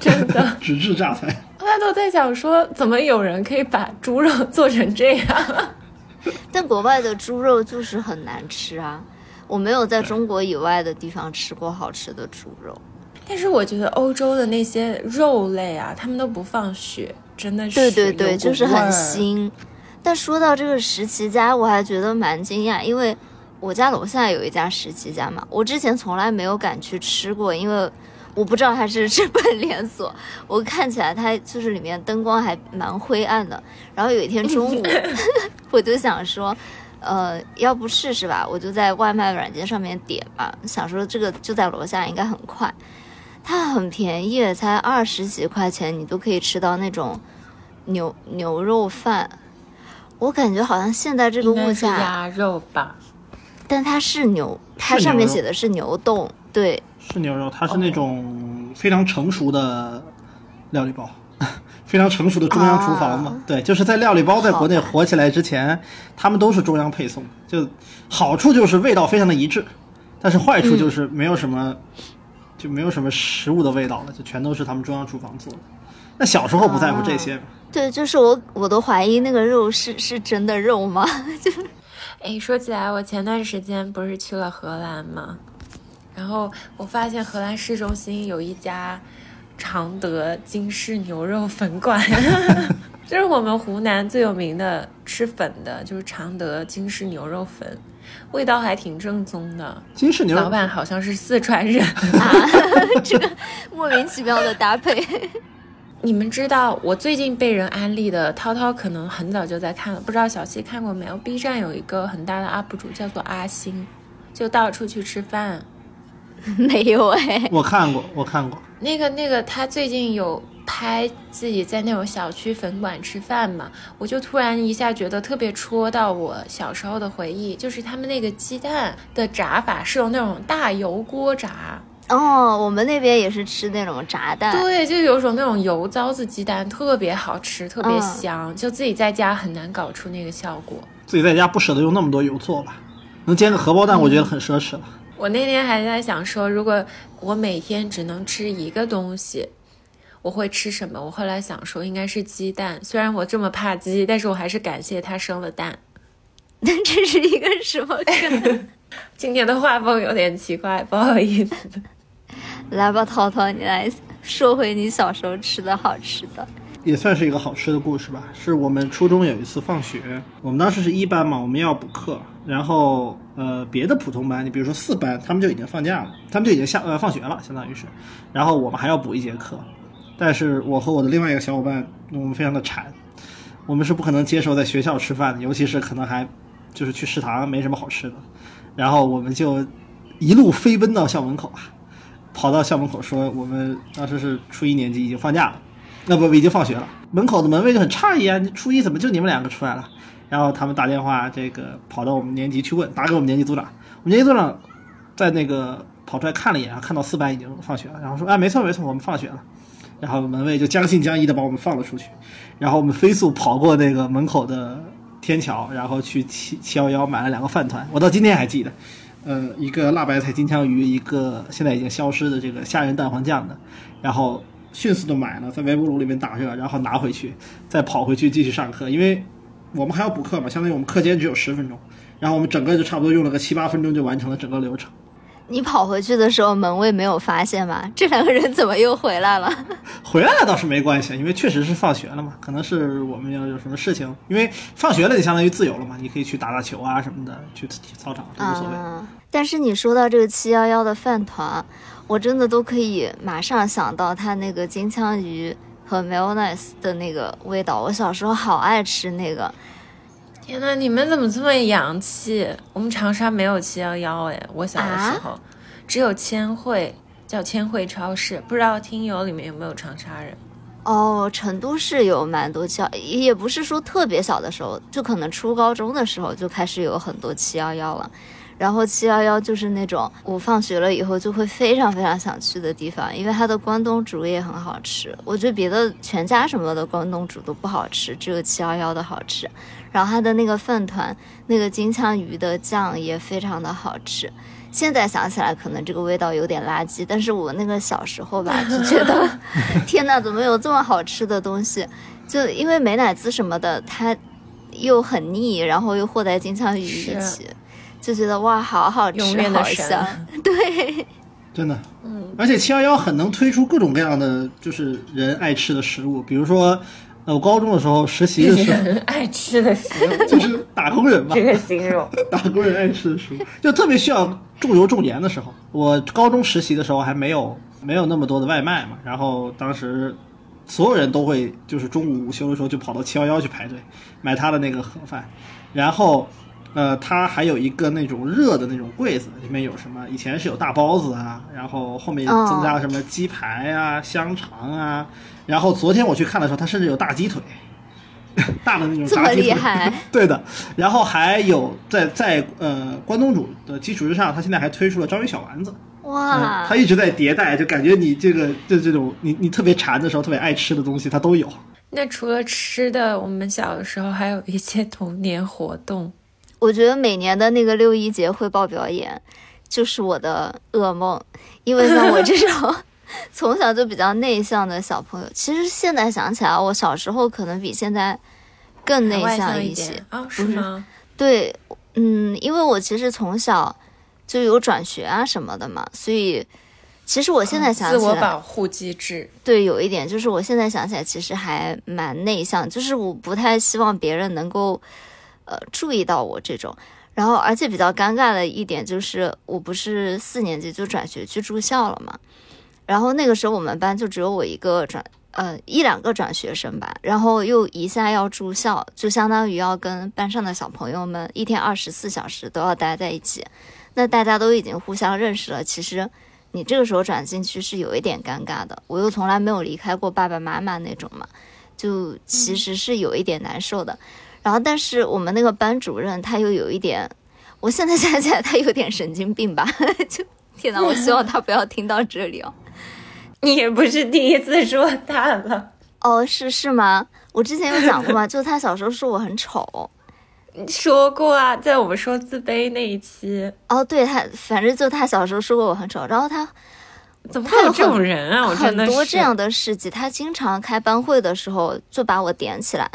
真的 纸质榨菜。他都在想说，怎么有人可以把猪肉做成这样？但国外的猪肉就是很难吃啊，我没有在中国以外的地方吃过好吃的猪肉。但是我觉得欧洲的那些肉类啊，他们都不放血，真的是对对对，就是很。腥。但说到这个十七家，我还觉得蛮惊讶，因为我家楼下有一家十七家嘛，我之前从来没有敢去吃过，因为我不知道它是日本连锁，我看起来它就是里面灯光还蛮灰暗的。然后有一天中午，我就想说。呃，要不试试吧？我就在外卖软件上面点嘛，想说这个就在楼下，应该很快。它很便宜，才二十几块钱，你都可以吃到那种牛牛肉饭。我感觉好像现在这个物价，鸭肉吧？但它是牛，它上面写的是牛冻，对，是牛肉，它是那种非常成熟的料理包，非常成熟的中央厨房嘛。啊对，就是在料理包在国内火起来之前，他们都是中央配送。就好处就是味道非常的一致，但是坏处就是没有什么，就没有什么食物的味道了，就全都是他们中央厨房做的。那小时候不在乎这些嘛，对，就是我我都怀疑那个肉是是真的肉吗？就是哎，说起来，我前段时间不是去了荷兰吗？然后我发现荷兰市中心有一家常德金氏牛肉粉馆，就是我们湖南最有名的吃粉的，就是常德金氏牛肉粉，味道还挺正宗的。金氏牛肉老板好像是四川人。啊，这个莫名其妙的搭配。你们知道我最近被人安利的，涛涛可能很早就在看了，不知道小西看过没有？B 站有一个很大的 UP 主叫做阿星，就到处去吃饭。没有哎，我看过，我看过。那个那个，他最近有拍自己在那种小区粉馆吃饭嘛，我就突然一下觉得特别戳到我小时候的回忆，就是他们那个鸡蛋的炸法是用那种大油锅炸，哦，我们那边也是吃那种炸蛋，对，就有种那种油糟子鸡蛋，特别好吃，特别嗯香，就自己在家很难搞出那个效果。自己在家不舍得用那么多油做吧，能煎个荷包蛋，我觉得很奢侈了。我那天还在想说，如果我每天只能吃一个东西，我会吃什么？我后来想说，应该是鸡蛋。虽然我这么怕鸡，但是我还是感谢它生了蛋。这是一个什么 梗？今天的画风有点奇怪，不好意思。来吧，涛涛，你来说回你小时候吃的好吃的。也算是一个好吃的故事吧。是我们初中有一次放学，我们当时是一班嘛，我们要补课，然后呃别的普通班，你比如说四班，他们就已经放假了，他们就已经下呃放学了，相当于是，然后我们还要补一节课，但是我和我的另外一个小伙伴，我们非常的馋，我们是不可能接受在学校吃饭的，尤其是可能还就是去食堂没什么好吃的，然后我们就一路飞奔到校门口啊，跑到校门口说我们当时是初一年级，已经放假了。那不已经放学了，门口的门卫就很诧异啊，你初一怎么就你们两个出来了？然后他们打电话，这个跑到我们年级去问，打给我们年级组长，我们年级组长在那个跑出来看了一眼，看到四班已经放学了，然后说，哎，没错没错，我们放学了。然后门卫就将信将疑的把我们放了出去，然后我们飞速跑过那个门口的天桥，然后去七七幺幺买了两个饭团，我到今天还记得，呃，一个辣白菜金枪鱼，一个现在已经消失的这个虾仁蛋黄酱的，然后迅速的买了，在微波炉里面打热，然后拿回去，再跑回去继续上课，因为我们还要补课嘛，相当于我们课间只有十分钟，然后我们整个就差不多用了个七八分钟就完成了整个流程。你跑回去的时候，门卫没有发现吗？这两个人怎么又回来了？回来了倒是没关系，因为确实是放学了嘛，可能是我们要有什么事情，因为放学了你相当于自由了嘛，你可以去打打球啊什么的，去操场都无所谓。但是你说到这个七幺幺的饭团，我真的都可以马上想到它那个金枪鱼和 mayonnaise 的那个味道。我小时候好爱吃那个，天呐，你们怎么这么洋气？我们长沙没有七幺幺哎，我小的时候、只有千惠，叫千惠超市，不知道听友里面有没有长沙人？哦，成都是有蛮多七幺，也不是说特别小的时候，就可能初高中的时候就开始有很多七幺幺了。然后七幺幺就是那种我放学了以后就会非常非常想去的地方，因为它的关东煮也很好吃。我觉得别的全家什么的关东煮都不好吃，只有七幺幺的好吃。然后它的那个饭团，那个金枪鱼的酱也非常的好吃。现在想起来，可能这个味道有点垃圾，但是我那个小时候吧，就觉得 天呐，怎么有这么好吃的东西？就因为美乃滋什么的，它又很腻，然后又和在金枪鱼一起，就觉得哇，好好吃，永远的好神香。对，真的，嗯，而且七幺幺很能推出各种各样的就是人爱吃的食物，比如说，呃，我高中的时候实习的时候，人爱吃的食物，就是打工人嘛，这个形容。打工人爱吃的食物，就特别需要重油重盐的时候。我高中实习的时候还没有没有那么多的外卖嘛，然后当时所有人都会就是中午午休的时候就跑到七幺幺去排队买他的那个盒饭，然后。呃，它还有一个那种热的那种柜子，里面有什么？以前是有大包子啊，然后后面哦增加了什么鸡排啊、香肠啊，然后昨天我去看的时候，它甚至有大鸡腿，大的那种这么炸鸡腿。厉害 对的，然后还有在在呃关东煮的基础之上，它现在还推出了章鱼小丸子，嗯哇，它一直在迭代，就感觉你这个就这种你你特别馋的时候，特别爱吃的东西，它都有。那除了吃的，我们小的时候还有一些童年活动。我觉得每年的那个六一节汇报表演就是我的噩梦，因为像我这种 从小就比较内向的小朋友，其实现在想起来，我小时候可能比现在更内向一些啊。哦，是吗？对，嗯，因为我其实从小就有转学啊什么的嘛，所以其实我现在想起来自我保护机制。对，有一点就是我现在想起来，其实还蛮内向，就是我不太希望别人能够呃注意到我这种。然后，而且比较尴尬的一点就是，我不是四年级就转学去住校了嘛，然后那个时候我们班就只有我一个转，呃一两个转学生吧，然后又一下要住校，就相当于要跟班上的小朋友们一天二十四小时都要待在一起，那大家都已经互相认识了，其实你这个时候转进去是有一点尴尬的，我又从来没有离开过爸爸妈妈那种嘛，就其实是有一点难受的。然后，但是我们那个班主任他又有一点，我现在想起来他有点神经病吧，就天呐，我希望他不要听到这里哦。你也不是第一次说他了，哦，是是吗？我之前有讲过吗？就他小时候说我很丑。你说过啊，在我们说自卑那一期，哦，对他，反正就他小时候说过我很丑，然后他怎么会有这种人啊？我真很的是多这样的事迹，他经常开班会的时候就把我点起来，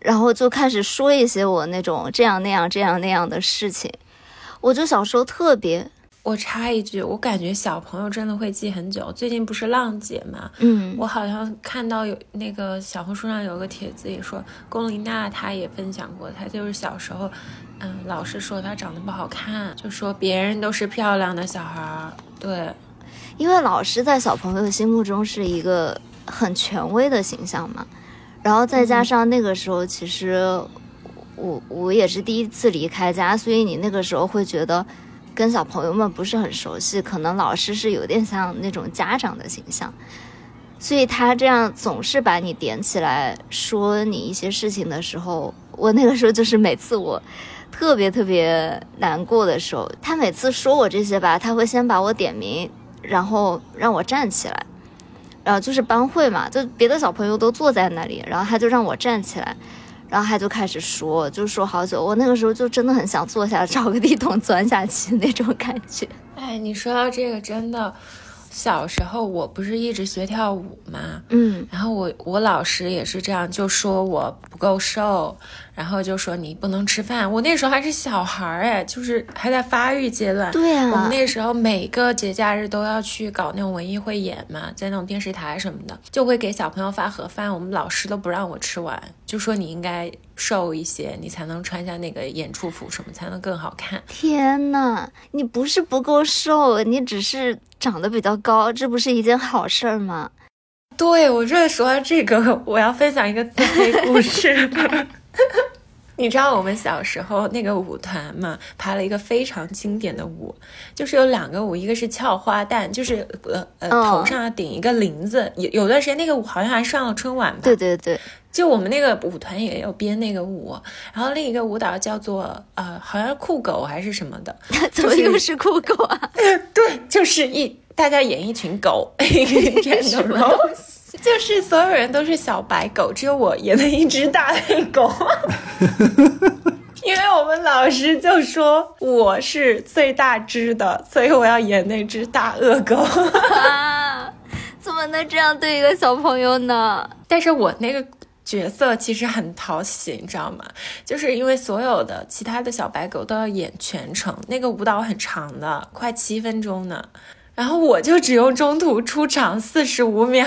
然后就开始说一些我那种这样那样这样那样的事情。我就小时候特别，我插一句，我感觉小朋友真的会记很久。最近不是浪姐嘛，嗯，我好像看到有那个小红书上有个帖子也说，龚琳娜她也分享过，她就是小时候，嗯，老师说她长得不好看，就说别人都是漂亮的小孩儿，对，因为老师在小朋友心目中是一个很权威的形象嘛，然后再加上那个时候其实我我也是第一次离开家，所以你那个时候会觉得跟小朋友们不是很熟悉，可能老师是有点像那种家长的形象，所以他这样总是把你点起来说你一些事情的时候，我那个时候就是每次我。特别特别难过的时候，他每次说我这些吧，他会先把我点名，然后让我站起来，然后就是班会嘛，就别的小朋友都坐在那里，然后他就让我站起来，然后他就开始说，就说好久。我那个时候就真的很想坐下，找个地洞钻下去那种感觉。哎，你说到这个，真的，小时候我不是一直学跳舞吗？嗯，然后我我老师也是这样，就说我不够瘦，然后就说你不能吃饭。我那时候还是小孩儿哎，就是还在发育阶段。对啊我们那时候每个节假日都要去搞那种文艺汇演嘛，在那种电视台什么的，就会给小朋友发盒饭，我们老师都不让我吃完，就说你应该瘦一些，你才能穿下那个演出服什么，才能更好看。天呐，你不是不够瘦，你只是长得比较高，这不是一件好事儿吗？对我这说到这个，我要分享一个自卑故事。你知道我们小时候那个舞团嘛，排了一个非常经典的舞，就是有两个舞，一个是俏花旦，就是呃呃嗯头上要顶一个铃子，有有段时间那个舞好像还上了春晚吧？对对对，就我们那个舞团也有编那个舞，然后另一个舞蹈叫做呃，好像是酷狗还是什么的，怎么又是酷狗啊？对，就是一大家演一群狗，什么东西？就是所有人都是小白狗，只有我演了一只大黑狗。因为我们老师就说我是最大只的，所以我要演那只大恶狗。啊，怎么能这样对一个小朋友呢？但是我那个角色其实很讨喜，你知道吗？就是因为所有的其他的小白狗都要演全程，那个舞蹈很长的，快七分钟呢。然后我就只用中途出场四十五秒。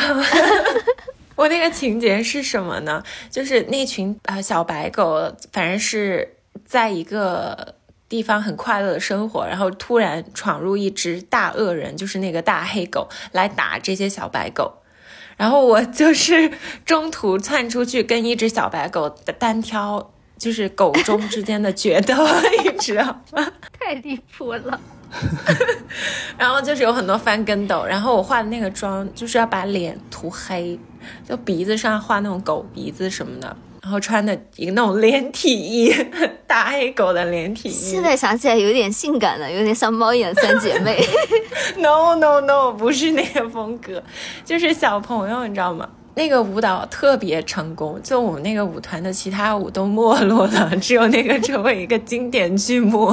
我那个情节是什么呢？就是那群、呃小白狗，反正是在一个地方很快乐的生活，然后突然闯入一只大恶人，就是那个大黑狗来打这些小白狗。然后我就是中途窜出去跟一只小白狗单挑，就是狗中之间的决斗，你知道吗？太离谱了！然后就是有很多翻跟斗，然后我化的那个妆就是要把脸涂黑，就鼻子上画那种狗鼻子什么的，然后穿的一个那种连体衣，大黑狗的连体衣。现在想起来有点性感的，有点像猫眼三姐妹。No No No，不是那个风格，就是小朋友，你知道吗？那个舞蹈特别成功，就我们那个舞团的其他舞都没落了，只有那个成为一个经典剧目。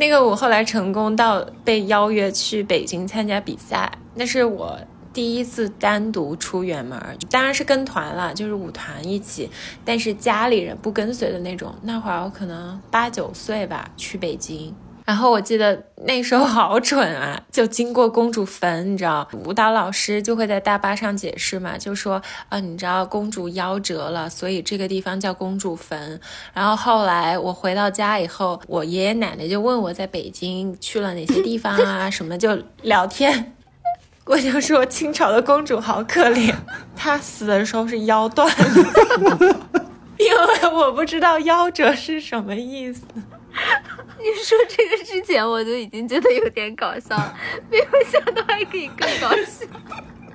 那个我后来成功到被邀约去北京参加比赛，那是我第一次单独出远门，当然是跟团了，就是舞团一起，但是家里人不跟随的那种。那会儿我可能八九岁吧，去北京。然后我记得那时候好蠢啊，就经过公主坟，你知道，舞蹈老师就会在大巴上解释嘛，就说啊，你知道公主夭折了，所以这个地方叫公主坟。然后后来我回到家以后，我爷爷奶奶就问我在北京去了哪些地方啊，什么就聊天。我就说清朝的公主好可怜，她死的时候是腰断了，因为我不知道夭折是什么意思。你说这个之前我就已经觉得有点搞笑了，没有想到还可以更搞笑。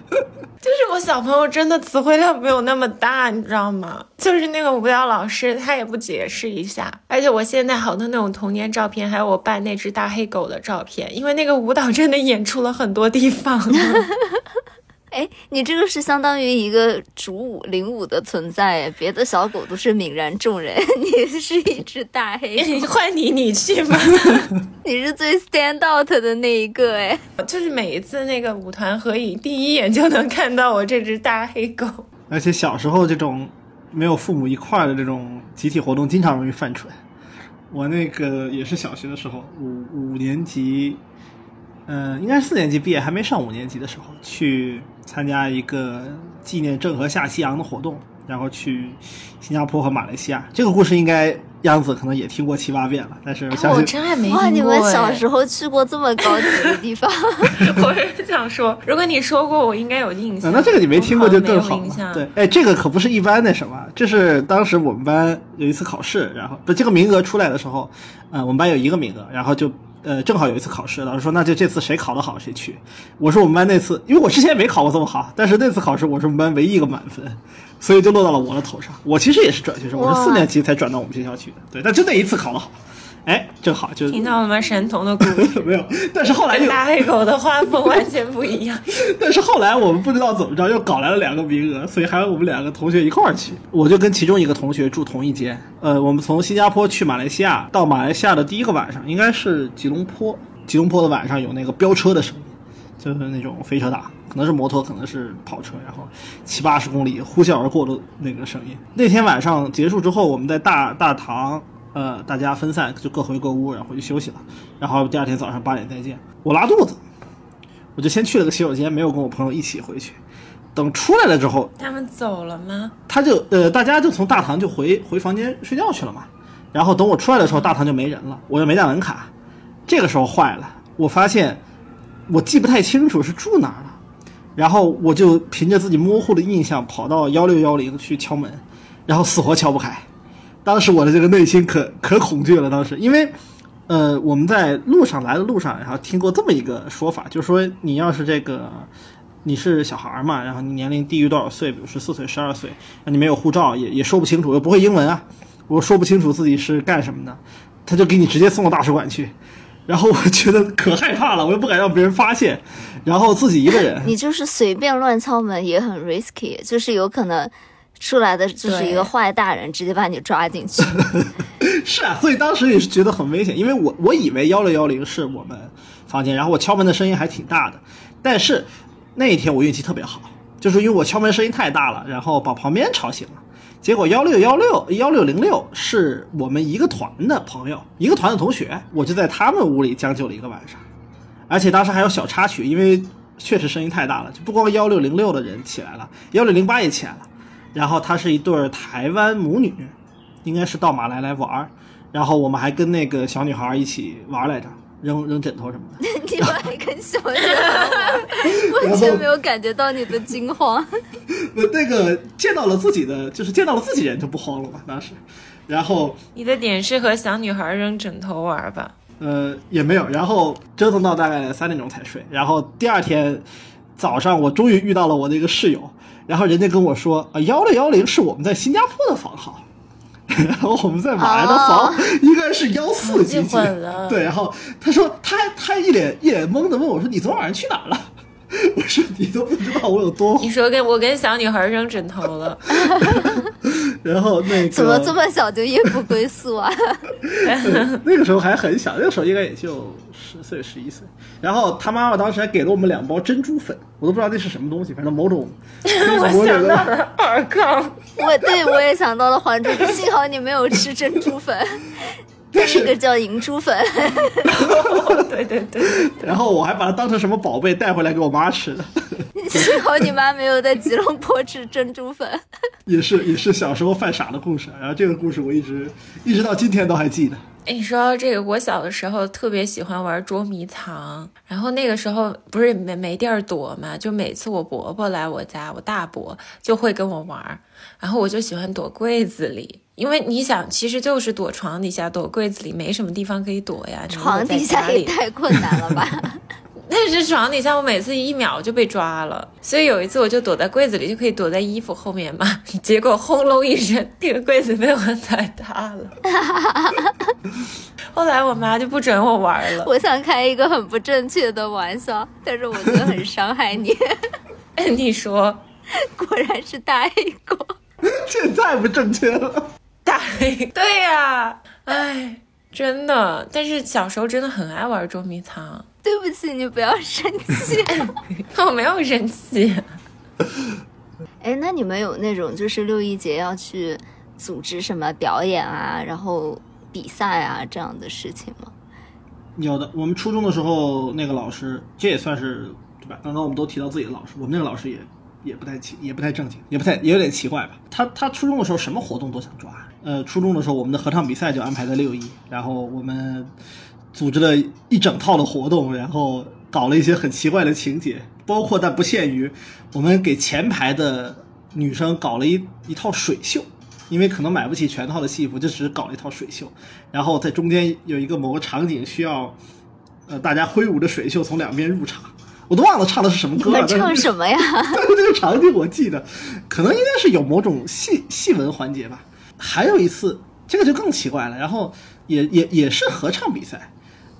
就是我小朋友真的词汇量没有那么大，你知道吗？就是那个舞蹈老师他也不解释一下，而且我现在好多那种童年照片，还有我扮那只大黑狗的照片，因为那个舞蹈真的演出了很多地方。哎，你这个是相当于一个主舞领舞的存在，别的小狗都是泯然众人，你是一只大黑狗，换你你去吧。你是最 stand out 的那一个哎。就是每一次那个舞团合影，第一眼就能看到我这只大黑狗。而且小时候这种没有父母一块儿的这种集体活动，经常容易犯蠢。我那个也是小学的时候，五五年级，嗯、应该是四年级毕业，还没上五年级的时候，去参加一个纪念郑和下西洋的活动，然后去新加坡和马来西亚。这个故事应该央子可能也听过七八遍了，但是我相我信真还没听过哇，你们小时候，去过这么高级的地方？我是想说，如果你说过，我应该有印象。啊，那这个你没听过就更好了。对，哎，这个可不是一般那什么，这是当时我们班有一次考试，然后不这个名额出来的时候，呃，我们班有一个名额，然后就呃正好有一次考试，老师说那就这次谁考得好谁去。我说我们班那次，因为我之前也没考过这么好，但是那次考试我是我们班唯一一个满分，所以就落到了我的头上。我其实也是转学生，我是四年级才转到我们学校去的，对，但就那一次考得好，哎，正好就听到了吗？神童的故事。没有，但是后来大黑狗的画风完全不一样。但是后来我们不知道怎么着，又搞来了两个名额，所以还有我们两个同学一块儿去。我就跟其中一个同学住同一间。呃，我们从新加坡去马来西亚，到马来西亚的第一个晚上，应该是吉隆坡。吉隆坡的晚上有那个飙车的声音，就是那种飞车党，可能是摩托，可能是跑车，然后七八十公里呼啸而过的那个声音。那天晚上结束之后，我们在大大堂。呃，大家分散就各回各屋，然后回去休息了。然后第二天早上八点再见。我拉肚子，我就先去了个洗手间，没有跟我朋友一起回去。等出来了之后，他们走了吗？他就呃，大家就从大堂就回回房间睡觉去了嘛。然后等我出来的时候，大堂就没人了，我又没带门卡。这个时候坏了，我发现我记不太清楚是住哪儿了。然后我就凭着自己模糊的印象跑到幺六幺零去敲门，然后死活敲不开。当时我的这个内心可可恐惧了，当时因为。呃，我们在路上来的路上，然后听过这么一个说法，就是说你要是这个你是小孩嘛，然后你年龄低于多少岁，比如十四岁、十二岁，那你没有护照，也也说不清楚，又不会英文啊，我说不清楚自己是干什么的，他就给你直接送到大使馆去，然后我觉得可害怕了，我又不敢让别人发现，然后自己一个人，你就是随便乱敲门也很 risky，就是有可能出来的就是一个坏大人，直接把你抓进去。是啊，所以当时也是觉得很危险，因为我我以为幺六幺零是我们房间，然后我敲门的声音还挺大的，但是那一天我运气特别好，就是因为我敲门声音太大了，然后把旁边吵醒了。结果幺六幺六幺六零六是我们一个团的朋友，一个团的同学，我就在他们屋里将就了一个晚上，而且当时还有小插曲，因为确实声音太大了，就不光幺六零六的人起来了，幺六零八也起来了，然后她是一对儿台湾母女，应该是到马来来玩儿，然后我们还跟那个小女孩一起玩来着，扔扔枕头什么的。你们还跟小女孩玩，完全没有感觉到你的惊慌。我那个见到了自己的，就是见到了自己人就不慌了嘛，当时，然后你的点是和小女孩扔枕头玩吧？呃也没有，然后折腾到大概三点钟才睡，然后第二天早上我终于遇到了我那个室友，然后人家跟我说啊幺六幺零是我们在新加坡的房号。然后我们在马来的房、哦应该是幺四几几对，然后他说他还他还一脸一脸懵的问我说你昨晚上去哪儿了？我说你都不知道我有多你说跟我跟小女孩扔枕头了，然后那个怎么这么小就夜不归宿啊？那个时候还很小，那个时候应该也就十岁十一岁。然后他妈妈当时还给了我们两包珍珠粉，我都不知道那是什么东西，反正某种我想到了尔康。我对我也想到了《还珠》，幸好你没有吃珍珠粉，但那个叫银珠粉。对对对，然后我还把它当成什么宝贝带回来给我妈吃的，幸好你妈没有在吉隆坡吃珍珠粉。也是也是小时候犯傻的故事。然后这个故事我一直一直到今天都还记得。哎，你说到这个，我小的时候特别喜欢玩捉迷藏，然后那个时候不是没没地儿躲嘛，就每次我伯伯来我家，我大伯就会跟我玩儿，然后我就喜欢躲柜子里，因为你想，其实就是躲床底下、躲柜子里，没什么地方可以躲呀。床底下也太困难了吧？但是床底下我每次一秒就被抓了，所以有一次我就躲在柜子里，就可以躲在衣服后面嘛。结果轰隆一声，那个柜子被我踩塌了。后来我妈就不准我玩了。我想开一个很不正确的玩笑，但是我觉得很伤害你。你说果然是大 A 狗。这太不正确了。大黑？对呀、哎，真的。但是小时候真的很爱玩捉迷藏，对不起，你不要生气。我没有生气。哎，那你们有那种就是六一节要去组织什么表演啊，然后比赛啊这样的事情吗？有的，我们初中的时候那个老师，这也算是对吧？刚刚我们都提到自己的老师，我们那个老师也也不太奇，也不太正经，也不太也有点奇怪吧。他他初中的时候什么活动都想抓。呃，初中的时候我们的合唱比赛就安排在六一，然后我们组织了一整套的活动，然后搞了一些很奇怪的情节，包括但不限于我们给前排的女生搞了一一套水袖。因为可能买不起全套的戏服，就只搞了一套水袖，然后在中间有一个某个场景需要，呃，大家挥舞着水袖从两边入场，我都忘了唱的是什么歌了。唱什么呀？但是这个场景我记得，可能应该是有某种戏戏文环节吧。还有一次，这个就更奇怪了，然后也也也是合唱比赛，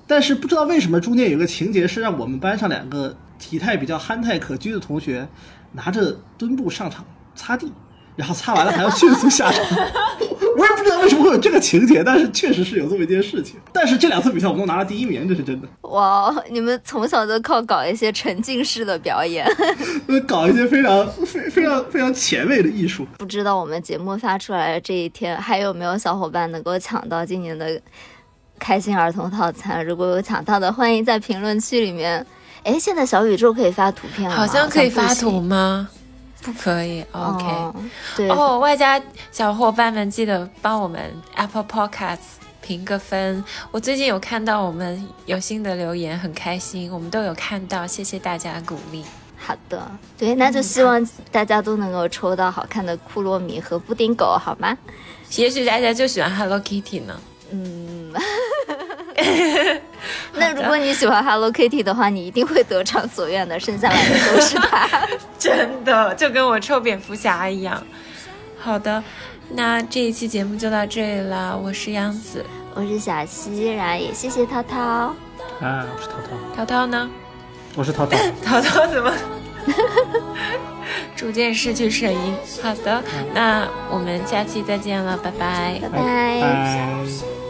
但是不知道为什么中间有个情节是让我们班上两个体态比较憨态可掬的同学拿着墩布上场擦地，然后擦完了还要迅速下场。我也不知道为什么会有这个情节，但是确实是有这么一件事情。但是这两次比赛我们都拿了第一名，这是真的。哇，你们从小就靠搞一些沉浸式的表演。呃搞一些非常非非常非常前卫的艺术。不知道我们节目发出来的这一天，还有没有小伙伴能够抢到今年的开心儿童套餐？如果有抢到的，欢迎在评论区里面。哎，现在小宇宙可以发图片了吗好像可以发图吗？不可以。OK。哦对，哦，外加小伙伴们记得帮我们 Apple Podcasts 评个分。我最近有看到我们有新的留言，很开心，我们都有看到，谢谢大家的鼓励。好的，对，那就希望大家都能够抽到好看的库洛米和布丁狗，好吗？也许大家就喜欢 Hello Kitty 呢。嗯，那如果你喜欢 Hello Kitty 的话，你一定会得偿所愿的，剩下来的都是它。真的就跟我臭蝙蝠侠一样。好的，那这一期节目就到这里了。我是杨子，我是小溪，然后也谢谢涛涛。啊，我是涛涛，涛涛呢？我是涛涛，涛涛怎么逐渐失去声音？好的，那我们下期再见了，拜拜。拜拜拜。